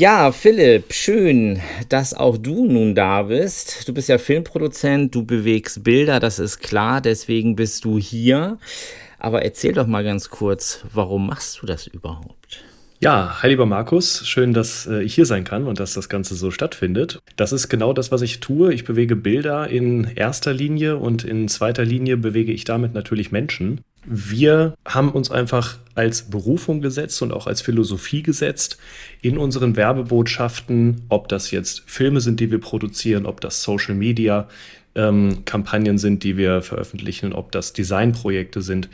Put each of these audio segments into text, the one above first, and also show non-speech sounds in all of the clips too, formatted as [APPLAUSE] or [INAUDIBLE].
Ja, Philipp, schön, dass auch du nun da bist. Du bist ja Filmproduzent, du bewegst Bilder, das ist klar, deswegen bist du hier. Aber erzähl doch mal ganz kurz, warum machst du das überhaupt? Ja, hi lieber Markus, schön, dass äh, ich hier sein kann und dass das Ganze so stattfindet. Das ist genau das, was ich tue. Ich bewege Bilder in erster Linie und in zweiter Linie bewege ich damit natürlich Menschen. Wir haben uns einfach als Berufung gesetzt und auch als Philosophie gesetzt, in unseren Werbebotschaften, ob das jetzt Filme sind, die wir produzieren, ob das Social Media ähm, Kampagnen sind, die wir veröffentlichen, ob das Designprojekte sind,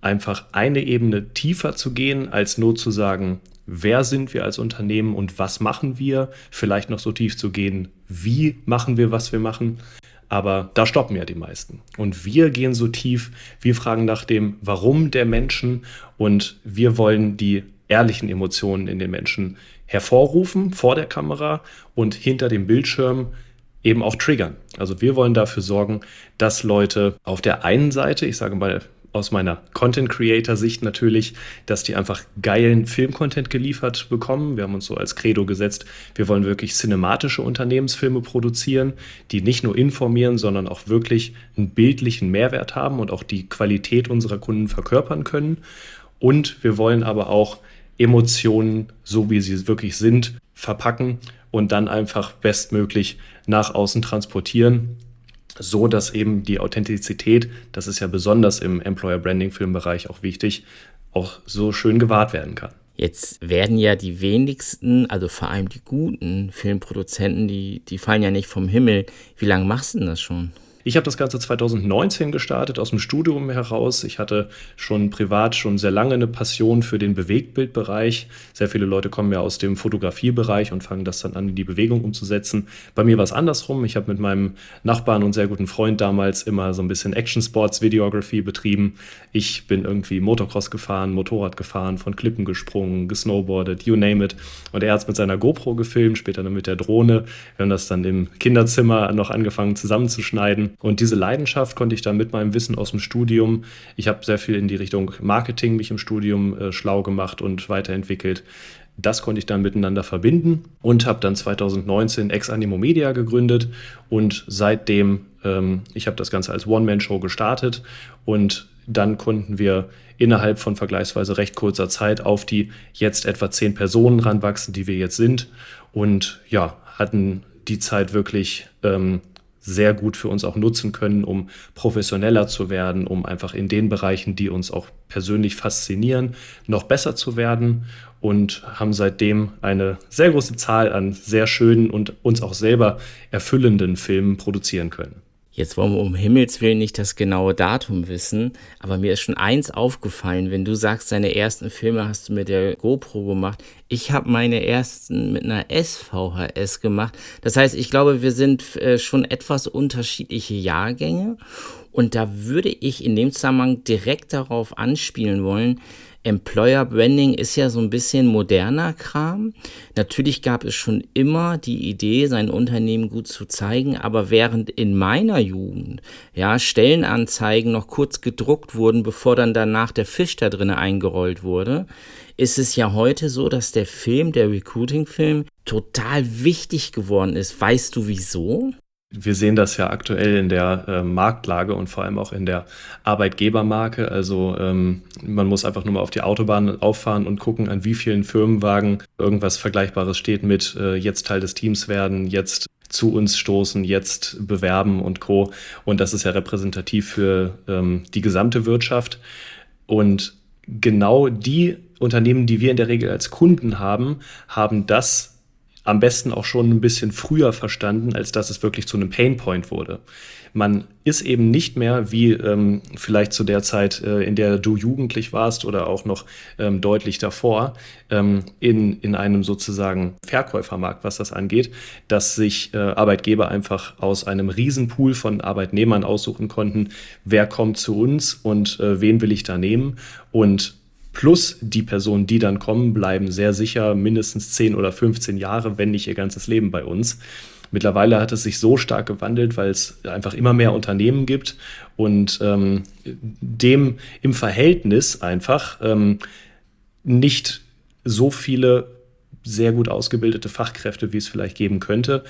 einfach eine Ebene tiefer zu gehen, als nur zu sagen, wer sind wir als Unternehmen und was machen wir, vielleicht noch so tief zu gehen, wie machen wir, was wir machen. Aber da stoppen ja die meisten. Und wir gehen so tief, wir fragen nach dem Warum der Menschen und wir wollen die ehrlichen Emotionen in den Menschen hervorrufen vor der Kamera und hinter dem Bildschirm eben auch triggern. Also wir wollen dafür sorgen, dass Leute auf der einen Seite, ich sage mal aus meiner Content Creator Sicht natürlich, dass die einfach geilen Filmcontent geliefert bekommen. Wir haben uns so als Credo gesetzt, wir wollen wirklich cinematische Unternehmensfilme produzieren, die nicht nur informieren, sondern auch wirklich einen bildlichen Mehrwert haben und auch die Qualität unserer Kunden verkörpern können. Und wir wollen aber auch Emotionen, so wie sie wirklich sind, verpacken und dann einfach bestmöglich nach außen transportieren so dass eben die Authentizität, das ist ja besonders im Employer Branding Filmbereich auch wichtig, auch so schön gewahrt werden kann. Jetzt werden ja die wenigsten, also vor allem die guten Filmproduzenten, die, die fallen ja nicht vom Himmel. Wie lange machst du denn das schon? Ich habe das Ganze 2019 gestartet, aus dem Studium heraus. Ich hatte schon privat schon sehr lange eine Passion für den Bewegtbildbereich. Sehr viele Leute kommen ja aus dem Fotografiebereich und fangen das dann an, in die Bewegung umzusetzen. Bei mir war es andersrum. Ich habe mit meinem Nachbarn und sehr guten Freund damals immer so ein bisschen Action Sports Videography betrieben. Ich bin irgendwie Motocross gefahren, Motorrad gefahren, von Klippen gesprungen, gesnowboardet, you name it. Und er hat es mit seiner GoPro gefilmt, später dann mit der Drohne. Wir haben das dann im Kinderzimmer noch angefangen zusammenzuschneiden. Und diese Leidenschaft konnte ich dann mit meinem Wissen aus dem Studium, ich habe sehr viel in die Richtung Marketing mich im Studium äh, schlau gemacht und weiterentwickelt. Das konnte ich dann miteinander verbinden und habe dann 2019 Ex Animo Media gegründet. Und seitdem, ähm, ich habe das Ganze als One-Man-Show gestartet. Und dann konnten wir innerhalb von vergleichsweise recht kurzer Zeit auf die jetzt etwa zehn Personen ranwachsen, die wir jetzt sind. Und ja, hatten die Zeit wirklich ähm, sehr gut für uns auch nutzen können, um professioneller zu werden, um einfach in den Bereichen, die uns auch persönlich faszinieren, noch besser zu werden und haben seitdem eine sehr große Zahl an sehr schönen und uns auch selber erfüllenden Filmen produzieren können. Jetzt wollen wir um Himmels Willen nicht das genaue Datum wissen, aber mir ist schon eins aufgefallen, wenn du sagst, deine ersten Filme hast du mit der GoPro gemacht. Ich habe meine ersten mit einer SVHS gemacht. Das heißt, ich glaube, wir sind äh, schon etwas unterschiedliche Jahrgänge. Und da würde ich in dem Zusammenhang direkt darauf anspielen wollen, Employer Branding ist ja so ein bisschen moderner Kram. Natürlich gab es schon immer die Idee, sein Unternehmen gut zu zeigen, aber während in meiner Jugend ja Stellenanzeigen noch kurz gedruckt wurden, bevor dann danach der Fisch da drin eingerollt wurde, ist es ja heute so, dass der Film, der Recruiting-Film, total wichtig geworden ist. Weißt du wieso? Wir sehen das ja aktuell in der äh, Marktlage und vor allem auch in der Arbeitgebermarke. Also ähm, man muss einfach nur mal auf die Autobahn auffahren und gucken, an wie vielen Firmenwagen irgendwas Vergleichbares steht mit äh, jetzt Teil des Teams werden, jetzt zu uns stoßen, jetzt bewerben und Co. Und das ist ja repräsentativ für ähm, die gesamte Wirtschaft. Und genau die Unternehmen, die wir in der Regel als Kunden haben, haben das am besten auch schon ein bisschen früher verstanden, als dass es wirklich zu einem Painpoint wurde. Man ist eben nicht mehr wie ähm, vielleicht zu der Zeit, äh, in der du jugendlich warst oder auch noch ähm, deutlich davor, ähm, in, in einem sozusagen Verkäufermarkt, was das angeht, dass sich äh, Arbeitgeber einfach aus einem Riesenpool von Arbeitnehmern aussuchen konnten, wer kommt zu uns und äh, wen will ich da nehmen. Und plus die Personen, die dann kommen, bleiben sehr sicher mindestens 10 oder 15 Jahre, wenn nicht ihr ganzes Leben bei uns. Mittlerweile hat es sich so stark gewandelt, weil es einfach immer mehr Unternehmen gibt und ähm, dem im Verhältnis einfach ähm, nicht so viele sehr gut ausgebildete Fachkräfte, wie es vielleicht geben könnte.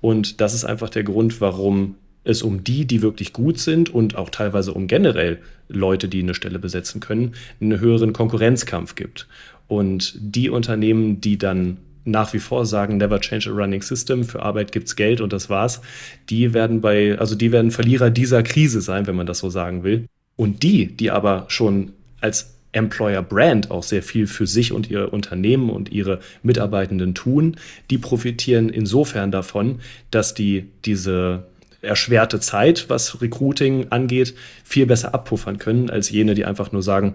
Und das ist einfach der Grund, warum es um die, die wirklich gut sind und auch teilweise um generell Leute, die eine Stelle besetzen können, einen höheren Konkurrenzkampf gibt. Und die Unternehmen, die dann nach wie vor sagen, never change a running system, für Arbeit gibt's Geld und das war's, die werden bei, also die werden Verlierer dieser Krise sein, wenn man das so sagen will. Und die, die aber schon als Employer Brand auch sehr viel für sich und ihre Unternehmen und ihre Mitarbeitenden tun, die profitieren insofern davon, dass die diese erschwerte Zeit, was Recruiting angeht, viel besser abpuffern können als jene, die einfach nur sagen,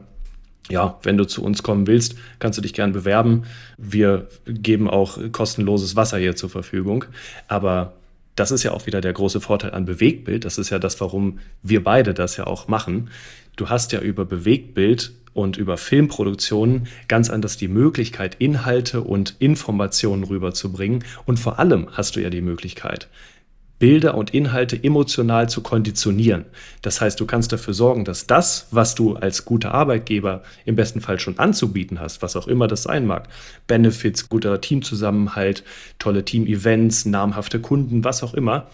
ja, wenn du zu uns kommen willst, kannst du dich gern bewerben. Wir geben auch kostenloses Wasser hier zur Verfügung. Aber das ist ja auch wieder der große Vorteil an Bewegtbild. Das ist ja das, warum wir beide das ja auch machen. Du hast ja über Bewegtbild und über Filmproduktionen ganz anders die Möglichkeit, Inhalte und Informationen rüberzubringen. Und vor allem hast du ja die Möglichkeit, Bilder und Inhalte emotional zu konditionieren. Das heißt, du kannst dafür sorgen, dass das, was du als guter Arbeitgeber im besten Fall schon anzubieten hast, was auch immer das sein mag, Benefits, guter Teamzusammenhalt, tolle Team-Events, namhafte Kunden, was auch immer,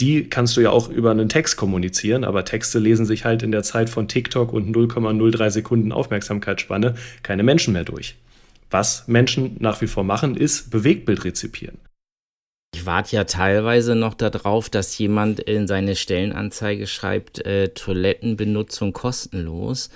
die kannst du ja auch über einen Text kommunizieren, aber Texte lesen sich halt in der Zeit von TikTok und 0,03 Sekunden Aufmerksamkeitsspanne keine Menschen mehr durch. Was Menschen nach wie vor machen, ist Bewegtbild rezipieren. Ich warte ja teilweise noch darauf, dass jemand in seine Stellenanzeige schreibt, äh, Toilettenbenutzung kostenlos.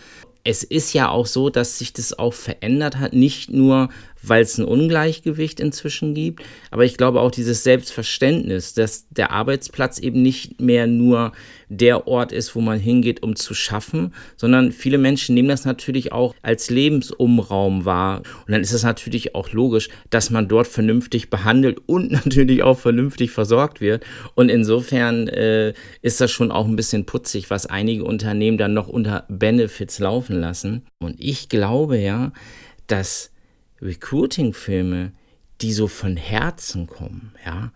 Es ist ja auch so, dass sich das auch verändert hat, nicht nur weil es ein Ungleichgewicht inzwischen gibt. Aber ich glaube auch dieses Selbstverständnis, dass der Arbeitsplatz eben nicht mehr nur der Ort ist, wo man hingeht, um zu schaffen, sondern viele Menschen nehmen das natürlich auch als Lebensumraum wahr. Und dann ist es natürlich auch logisch, dass man dort vernünftig behandelt und [LAUGHS] natürlich auch vernünftig versorgt wird. Und insofern äh, ist das schon auch ein bisschen putzig, was einige Unternehmen dann noch unter Benefits laufen lassen. Und ich glaube ja, dass Recruiting-Filme, die so von Herzen kommen, ja,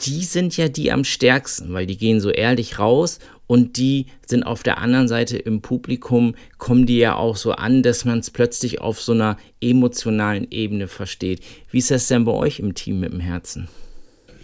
die sind ja die am stärksten, weil die gehen so ehrlich raus und die sind auf der anderen Seite im Publikum, kommen die ja auch so an, dass man es plötzlich auf so einer emotionalen Ebene versteht. Wie ist das denn bei euch im Team mit dem Herzen?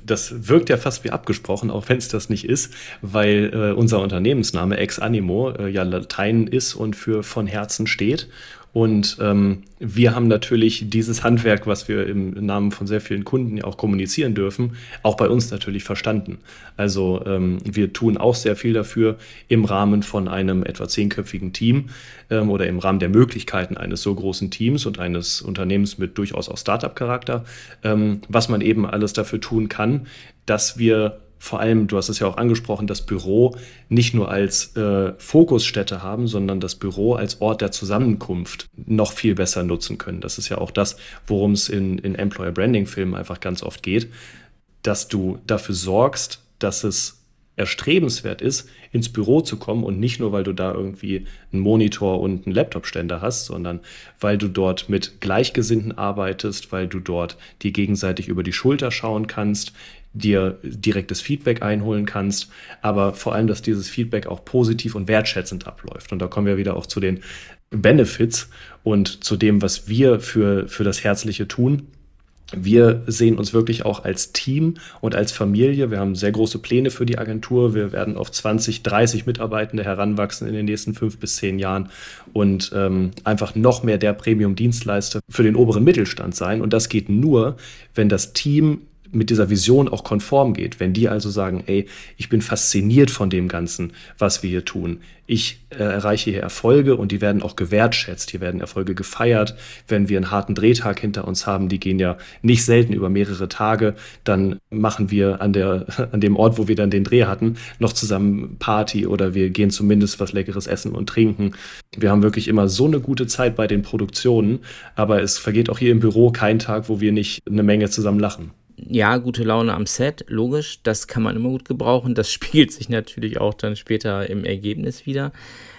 das wirkt ja fast wie abgesprochen, auch wenn es das nicht ist, weil äh, unser Unternehmensname Ex Animo äh, ja Latein ist und für von Herzen steht. Und ähm, wir haben natürlich dieses Handwerk, was wir im Namen von sehr vielen Kunden ja auch kommunizieren dürfen, auch bei uns natürlich verstanden. Also ähm, wir tun auch sehr viel dafür im Rahmen von einem etwa zehnköpfigen Team ähm, oder im Rahmen der Möglichkeiten eines so großen Teams und eines Unternehmens mit durchaus auch Startup-Charakter, ähm, was man eben alles dafür tun kann, dass wir vor allem, du hast es ja auch angesprochen, das Büro nicht nur als äh, Fokusstätte haben, sondern das Büro als Ort der Zusammenkunft noch viel besser nutzen können. Das ist ja auch das, worum es in, in Employer Branding Filmen einfach ganz oft geht, dass du dafür sorgst, dass es erstrebenswert ist, ins Büro zu kommen und nicht nur, weil du da irgendwie einen Monitor und einen Laptopständer hast, sondern weil du dort mit Gleichgesinnten arbeitest, weil du dort die gegenseitig über die Schulter schauen kannst, dir direktes Feedback einholen kannst, aber vor allem, dass dieses Feedback auch positiv und wertschätzend abläuft. Und da kommen wir wieder auch zu den Benefits und zu dem, was wir für, für das Herzliche tun. Wir sehen uns wirklich auch als Team und als Familie. Wir haben sehr große Pläne für die Agentur. Wir werden auf 20, 30 Mitarbeitende heranwachsen in den nächsten fünf bis zehn Jahren und ähm, einfach noch mehr der Premium-Dienstleister für den oberen Mittelstand sein. Und das geht nur, wenn das Team mit dieser Vision auch konform geht. Wenn die also sagen, ey, ich bin fasziniert von dem Ganzen, was wir hier tun. Ich äh, erreiche hier Erfolge und die werden auch gewertschätzt. Hier werden Erfolge gefeiert. Wenn wir einen harten Drehtag hinter uns haben, die gehen ja nicht selten über mehrere Tage, dann machen wir an, der, [LAUGHS] an dem Ort, wo wir dann den Dreh hatten, noch zusammen Party oder wir gehen zumindest was Leckeres essen und trinken. Wir haben wirklich immer so eine gute Zeit bei den Produktionen, aber es vergeht auch hier im Büro kein Tag, wo wir nicht eine Menge zusammen lachen ja, gute Laune am Set, logisch, das kann man immer gut gebrauchen. Das [LAUGHS] spiegelt sich natürlich auch dann später im Ergebnis wieder.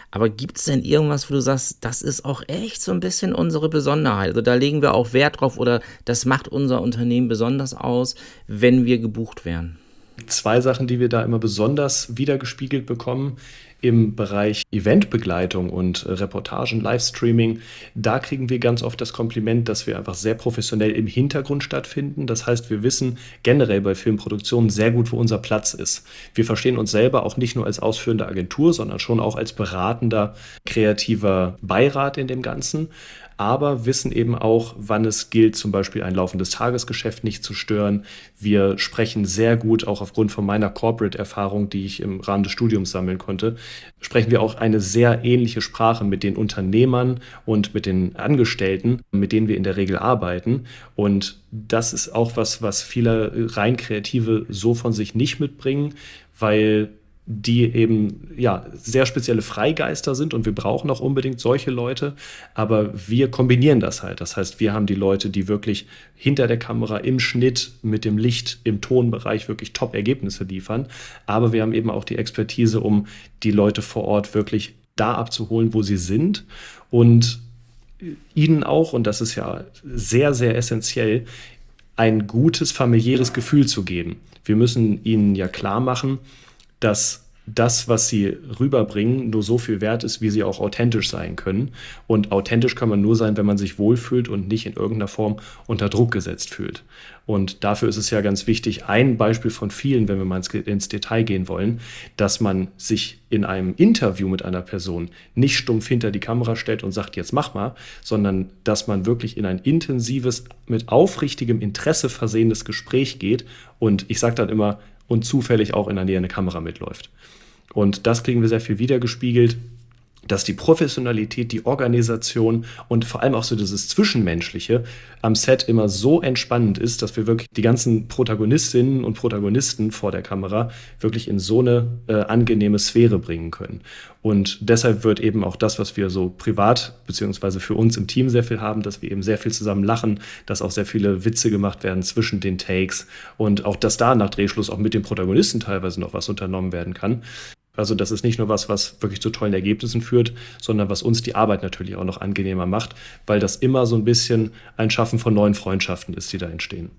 Aber gibt es denn irgendwas, wo du sagst, das ist auch echt so ein bisschen unsere Besonderheit? Also da legen wir auch Wert drauf oder das macht unser Unternehmen besonders aus, wenn wir gebucht werden? Zwei Sachen, die wir da immer besonders wiedergespiegelt bekommen, im Bereich Eventbegleitung und Reportagen, Livestreaming, da kriegen wir ganz oft das Kompliment, dass wir einfach sehr professionell im Hintergrund stattfinden. Das heißt, wir wissen generell bei Filmproduktionen sehr gut, wo unser Platz ist. Wir verstehen uns selber auch nicht nur als ausführende Agentur, sondern schon auch als beratender, kreativer Beirat in dem Ganzen aber wissen eben auch, wann es gilt, zum Beispiel ein laufendes Tagesgeschäft nicht zu stören. Wir sprechen sehr gut, auch aufgrund von meiner Corporate-Erfahrung, die ich im Rahmen des Studiums sammeln konnte, sprechen wir auch eine sehr ähnliche Sprache mit den Unternehmern und mit den Angestellten, mit denen wir in der Regel arbeiten. Und das ist auch was, was viele rein Kreative so von sich nicht mitbringen, weil die eben ja sehr spezielle Freigeister sind und wir brauchen auch unbedingt solche Leute, aber wir kombinieren das halt. Das heißt, wir haben die Leute, die wirklich hinter der Kamera im Schnitt mit dem Licht im Tonbereich wirklich Top-Ergebnisse liefern, aber wir haben eben auch die Expertise, um die Leute vor Ort wirklich da abzuholen, wo sie sind und ihnen auch, und das ist ja sehr, sehr essentiell, ein gutes familiäres Gefühl zu geben. Wir müssen ihnen ja klar machen, dass das, was sie rüberbringen, nur so viel wert ist, wie sie auch authentisch sein können. Und authentisch kann man nur sein, wenn man sich wohlfühlt und nicht in irgendeiner Form unter Druck gesetzt fühlt. Und dafür ist es ja ganz wichtig, ein Beispiel von vielen, wenn wir mal ins Detail gehen wollen, dass man sich in einem Interview mit einer Person nicht stumpf hinter die Kamera stellt und sagt, jetzt mach mal, sondern dass man wirklich in ein intensives, mit aufrichtigem Interesse versehenes Gespräch geht. Und ich sage dann immer, und zufällig auch in der Nähe eine Kamera mitläuft. Und das kriegen wir sehr viel wiedergespiegelt dass die Professionalität, die Organisation und vor allem auch so dieses Zwischenmenschliche am Set immer so entspannend ist, dass wir wirklich die ganzen Protagonistinnen und Protagonisten vor der Kamera wirklich in so eine äh, angenehme Sphäre bringen können. Und deshalb wird eben auch das, was wir so privat beziehungsweise für uns im Team sehr viel haben, dass wir eben sehr viel zusammen lachen, dass auch sehr viele Witze gemacht werden zwischen den Takes und auch, dass da nach Drehschluss auch mit den Protagonisten teilweise noch was unternommen werden kann. Also das ist nicht nur was, was wirklich zu tollen Ergebnissen führt, sondern was uns die Arbeit natürlich auch noch angenehmer macht, weil das immer so ein bisschen ein Schaffen von neuen Freundschaften ist, die da entstehen.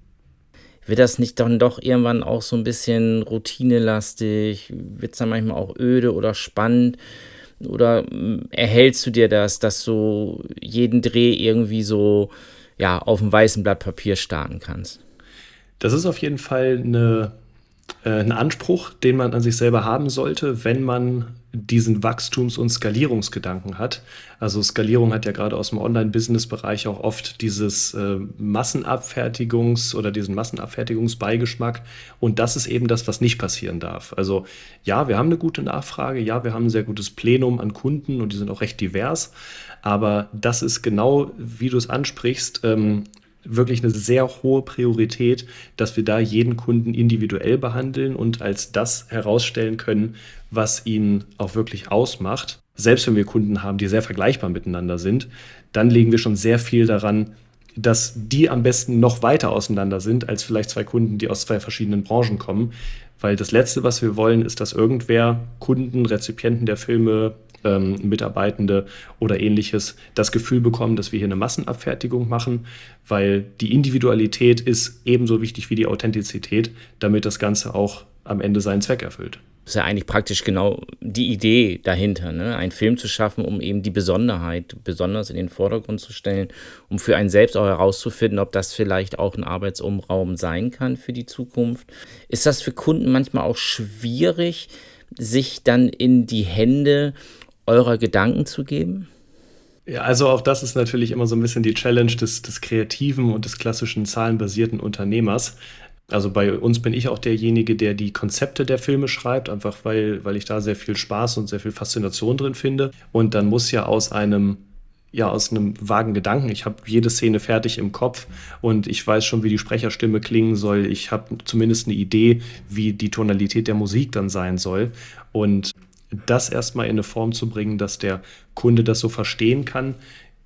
Wird das nicht dann doch irgendwann auch so ein bisschen routinelastig? Wird es dann manchmal auch öde oder spannend? Oder hm, erhältst du dir das, dass du jeden Dreh irgendwie so ja, auf dem weißen Blatt Papier starten kannst? Das ist auf jeden Fall eine äh, ein Anspruch, den man an sich selber haben sollte, wenn man diesen Wachstums- und Skalierungsgedanken hat. Also Skalierung hat ja gerade aus dem Online-Business-Bereich auch oft dieses äh, Massenabfertigungs- oder diesen Massenabfertigungsbeigeschmack. Und das ist eben das, was nicht passieren darf. Also ja, wir haben eine gute Nachfrage, ja, wir haben ein sehr gutes Plenum an Kunden und die sind auch recht divers. Aber das ist genau, wie du es ansprichst, ähm, wirklich eine sehr hohe Priorität, dass wir da jeden Kunden individuell behandeln und als das herausstellen können, was ihn auch wirklich ausmacht. Selbst wenn wir Kunden haben, die sehr vergleichbar miteinander sind, dann legen wir schon sehr viel daran, dass die am besten noch weiter auseinander sind als vielleicht zwei Kunden, die aus zwei verschiedenen Branchen kommen. Weil das Letzte, was wir wollen, ist, dass irgendwer Kunden, Rezipienten der Filme, ähm, Mitarbeitende oder ähnliches das Gefühl bekommen, dass wir hier eine Massenabfertigung machen, weil die Individualität ist ebenso wichtig wie die Authentizität, damit das Ganze auch am Ende seinen Zweck erfüllt. Das ist ja eigentlich praktisch genau die Idee dahinter, ne? einen Film zu schaffen, um eben die Besonderheit besonders in den Vordergrund zu stellen, um für einen selbst auch herauszufinden, ob das vielleicht auch ein Arbeitsumraum sein kann für die Zukunft. Ist das für Kunden manchmal auch schwierig, sich dann in die Hände eurer Gedanken zu geben? Ja, also auch das ist natürlich immer so ein bisschen die Challenge des, des kreativen und des klassischen zahlenbasierten Unternehmers. Also bei uns bin ich auch derjenige, der die Konzepte der Filme schreibt, einfach weil, weil ich da sehr viel Spaß und sehr viel Faszination drin finde. Und dann muss ja aus einem ja aus einem vagen Gedanken. Ich habe jede Szene fertig im Kopf und ich weiß schon, wie die Sprecherstimme klingen soll. Ich habe zumindest eine Idee, wie die Tonalität der Musik dann sein soll. Und das erstmal in eine Form zu bringen, dass der Kunde das so verstehen kann,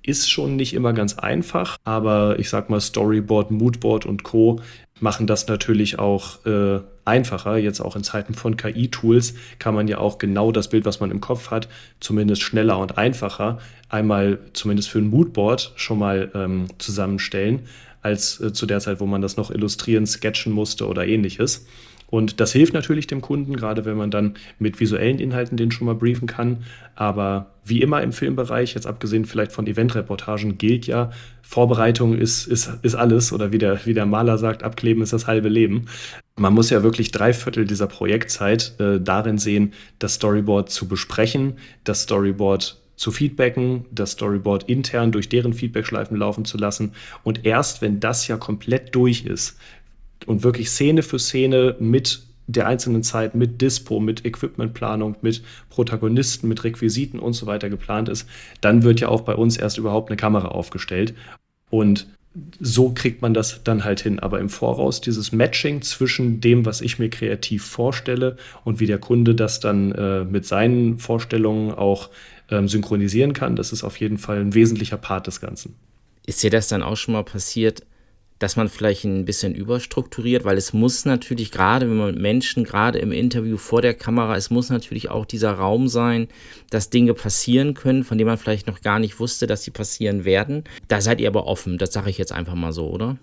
ist schon nicht immer ganz einfach, aber ich sag mal, Storyboard, Moodboard und Co. machen das natürlich auch äh, einfacher. Jetzt auch in Zeiten von KI-Tools kann man ja auch genau das Bild, was man im Kopf hat, zumindest schneller und einfacher einmal zumindest für ein Moodboard schon mal ähm, zusammenstellen, als äh, zu der Zeit, wo man das noch illustrieren, sketchen musste oder ähnliches. Und das hilft natürlich dem Kunden, gerade wenn man dann mit visuellen Inhalten den schon mal briefen kann. Aber wie immer im Filmbereich, jetzt abgesehen vielleicht von Eventreportagen, gilt ja, Vorbereitung ist, ist, ist alles. Oder wie der, wie der Maler sagt, abkleben ist das halbe Leben. Man muss ja wirklich drei Viertel dieser Projektzeit äh, darin sehen, das Storyboard zu besprechen, das Storyboard zu feedbacken, das Storyboard intern durch deren Feedbackschleifen laufen zu lassen. Und erst wenn das ja komplett durch ist, und wirklich Szene für Szene mit der einzelnen Zeit mit Dispo, mit Equipmentplanung, mit Protagonisten, mit Requisiten und so weiter geplant ist, dann wird ja auch bei uns erst überhaupt eine Kamera aufgestellt. Und so kriegt man das dann halt hin. Aber im Voraus dieses Matching zwischen dem, was ich mir kreativ vorstelle und wie der Kunde das dann äh, mit seinen Vorstellungen auch ähm, synchronisieren kann, das ist auf jeden Fall ein wesentlicher Part des Ganzen. Ist dir das dann auch schon mal passiert, dass man vielleicht ein bisschen überstrukturiert, weil es muss natürlich gerade, wenn man Menschen, gerade im Interview vor der Kamera, es muss natürlich auch dieser Raum sein, dass Dinge passieren können, von denen man vielleicht noch gar nicht wusste, dass sie passieren werden. Da seid ihr aber offen, das sage ich jetzt einfach mal so, oder?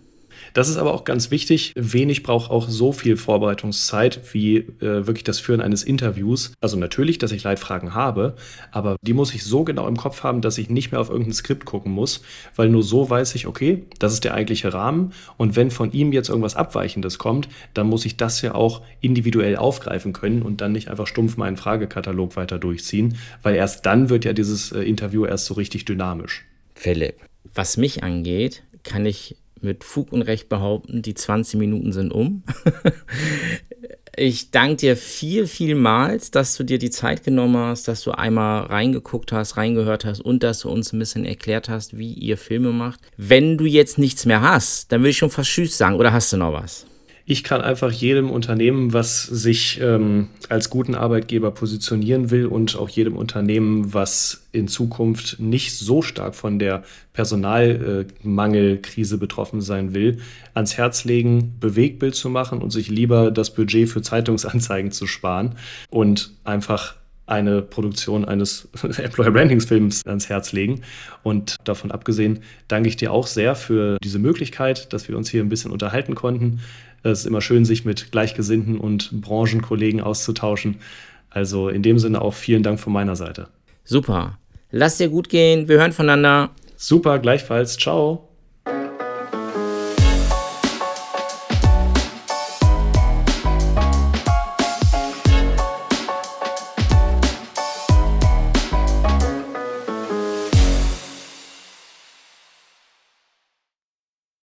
Das ist aber auch ganz wichtig. Wenig braucht auch so viel Vorbereitungszeit wie äh, wirklich das Führen eines Interviews. Also natürlich, dass ich Leitfragen habe, aber die muss ich so genau im Kopf haben, dass ich nicht mehr auf irgendein Skript gucken muss, weil nur so weiß ich, okay, das ist der eigentliche Rahmen und wenn von ihm jetzt irgendwas Abweichendes kommt, dann muss ich das ja auch individuell aufgreifen können und dann nicht einfach stumpf meinen Fragekatalog weiter durchziehen, weil erst dann wird ja dieses äh, Interview erst so richtig dynamisch. Philipp, was mich angeht, kann ich mit Fug und Recht behaupten, die 20 Minuten sind um. [LAUGHS] ich danke dir viel, vielmals, dass du dir die Zeit genommen hast, dass du einmal reingeguckt hast, reingehört hast und dass du uns ein bisschen erklärt hast, wie ihr Filme macht. Wenn du jetzt nichts mehr hast, dann würde ich schon fast Tschüss sagen. Oder hast du noch was? Ich kann einfach jedem Unternehmen, was sich ähm, als guten Arbeitgeber positionieren will und auch jedem Unternehmen, was in Zukunft nicht so stark von der Personalmangelkrise betroffen sein will, ans Herz legen, Bewegbild zu machen und sich lieber das Budget für Zeitungsanzeigen zu sparen und einfach eine Produktion eines [LAUGHS] Employer Brandings Films ans Herz legen. Und davon abgesehen danke ich dir auch sehr für diese Möglichkeit, dass wir uns hier ein bisschen unterhalten konnten. Es ist immer schön, sich mit Gleichgesinnten und Branchenkollegen auszutauschen. Also in dem Sinne auch vielen Dank von meiner Seite. Super. Lass dir gut gehen. Wir hören voneinander. Super, gleichfalls. Ciao.